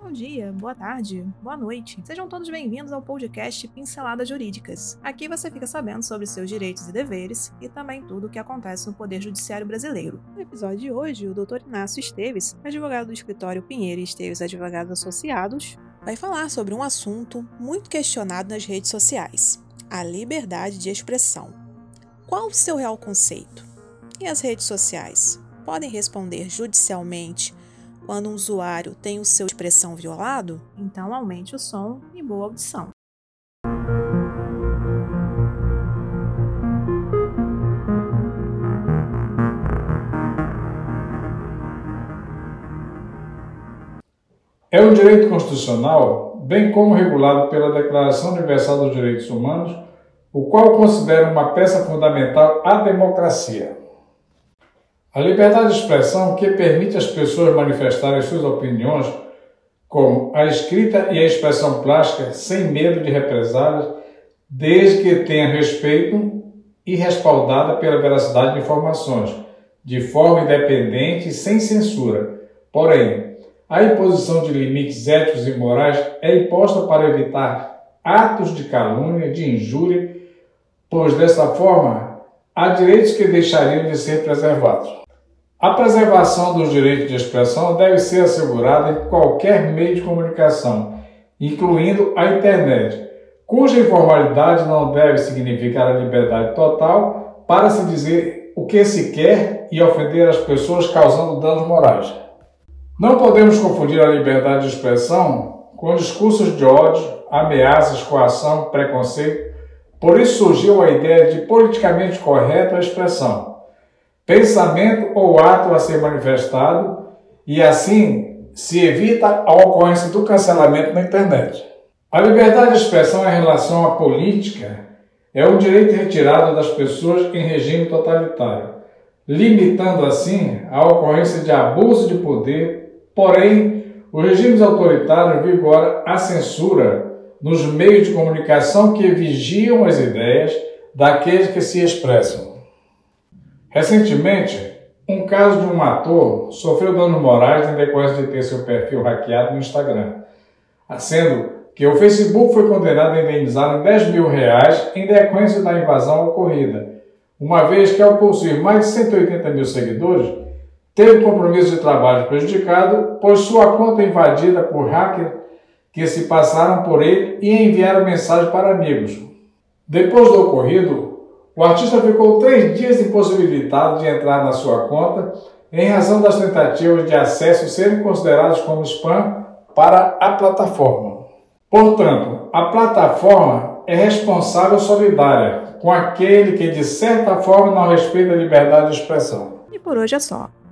Bom dia, boa tarde, boa noite. Sejam todos bem-vindos ao podcast Pinceladas Jurídicas. Aqui você fica sabendo sobre seus direitos e deveres e também tudo o que acontece no Poder Judiciário Brasileiro. No episódio de hoje, o Dr. Inácio Esteves, advogado do escritório Pinheiro e Esteves Advogados Associados, vai falar sobre um assunto muito questionado nas redes sociais: a liberdade de expressão. Qual o seu real conceito? E as redes sociais podem responder judicialmente quando um usuário tem o seu expressão violado? Então aumente o som e boa audição. É um direito constitucional, bem como regulado pela Declaração Universal dos Direitos Humanos, o qual considera uma peça fundamental à democracia. A liberdade de expressão que permite às pessoas manifestarem suas opiniões, como a escrita e a expressão plástica, sem medo de represálias, desde que tenha respeito e respaldada pela veracidade de informações, de forma independente e sem censura. Porém, a imposição de limites éticos e morais é imposta para evitar atos de calúnia, de injúria, pois dessa forma há direitos que deixariam de ser preservados. A preservação dos direitos de expressão deve ser assegurada em qualquer meio de comunicação, incluindo a internet, cuja informalidade não deve significar a liberdade total para se dizer o que se quer e ofender as pessoas causando danos morais. Não podemos confundir a liberdade de expressão com discursos de ódio, ameaças, coação, preconceito. Por isso surgiu a ideia de politicamente correta expressão pensamento ou ato a ser manifestado e assim se evita a ocorrência do cancelamento na internet. A liberdade de expressão em relação à política é um direito retirado das pessoas em regime totalitário, limitando assim a ocorrência de abuso de poder, porém, os regimes autoritários vigoram a censura nos meios de comunicação que vigiam as ideias daqueles que se expressam. Recentemente, um caso de um ator sofreu danos morais em decorrência de ter seu perfil hackeado no Instagram, sendo que o Facebook foi condenado a indenizar em 10 mil reais em decorrência da invasão ocorrida, uma vez que ao possuir mais de 180 mil seguidores, teve compromisso de trabalho prejudicado, pois sua conta invadida por hackers que se passaram por ele e enviaram mensagem para amigos. Depois do ocorrido, o artista ficou três dias impossibilitado de entrar na sua conta em razão das tentativas de acesso serem consideradas como spam para a plataforma. Portanto, a plataforma é responsável solidária com aquele que de certa forma não respeita a liberdade de expressão. E por hoje é só.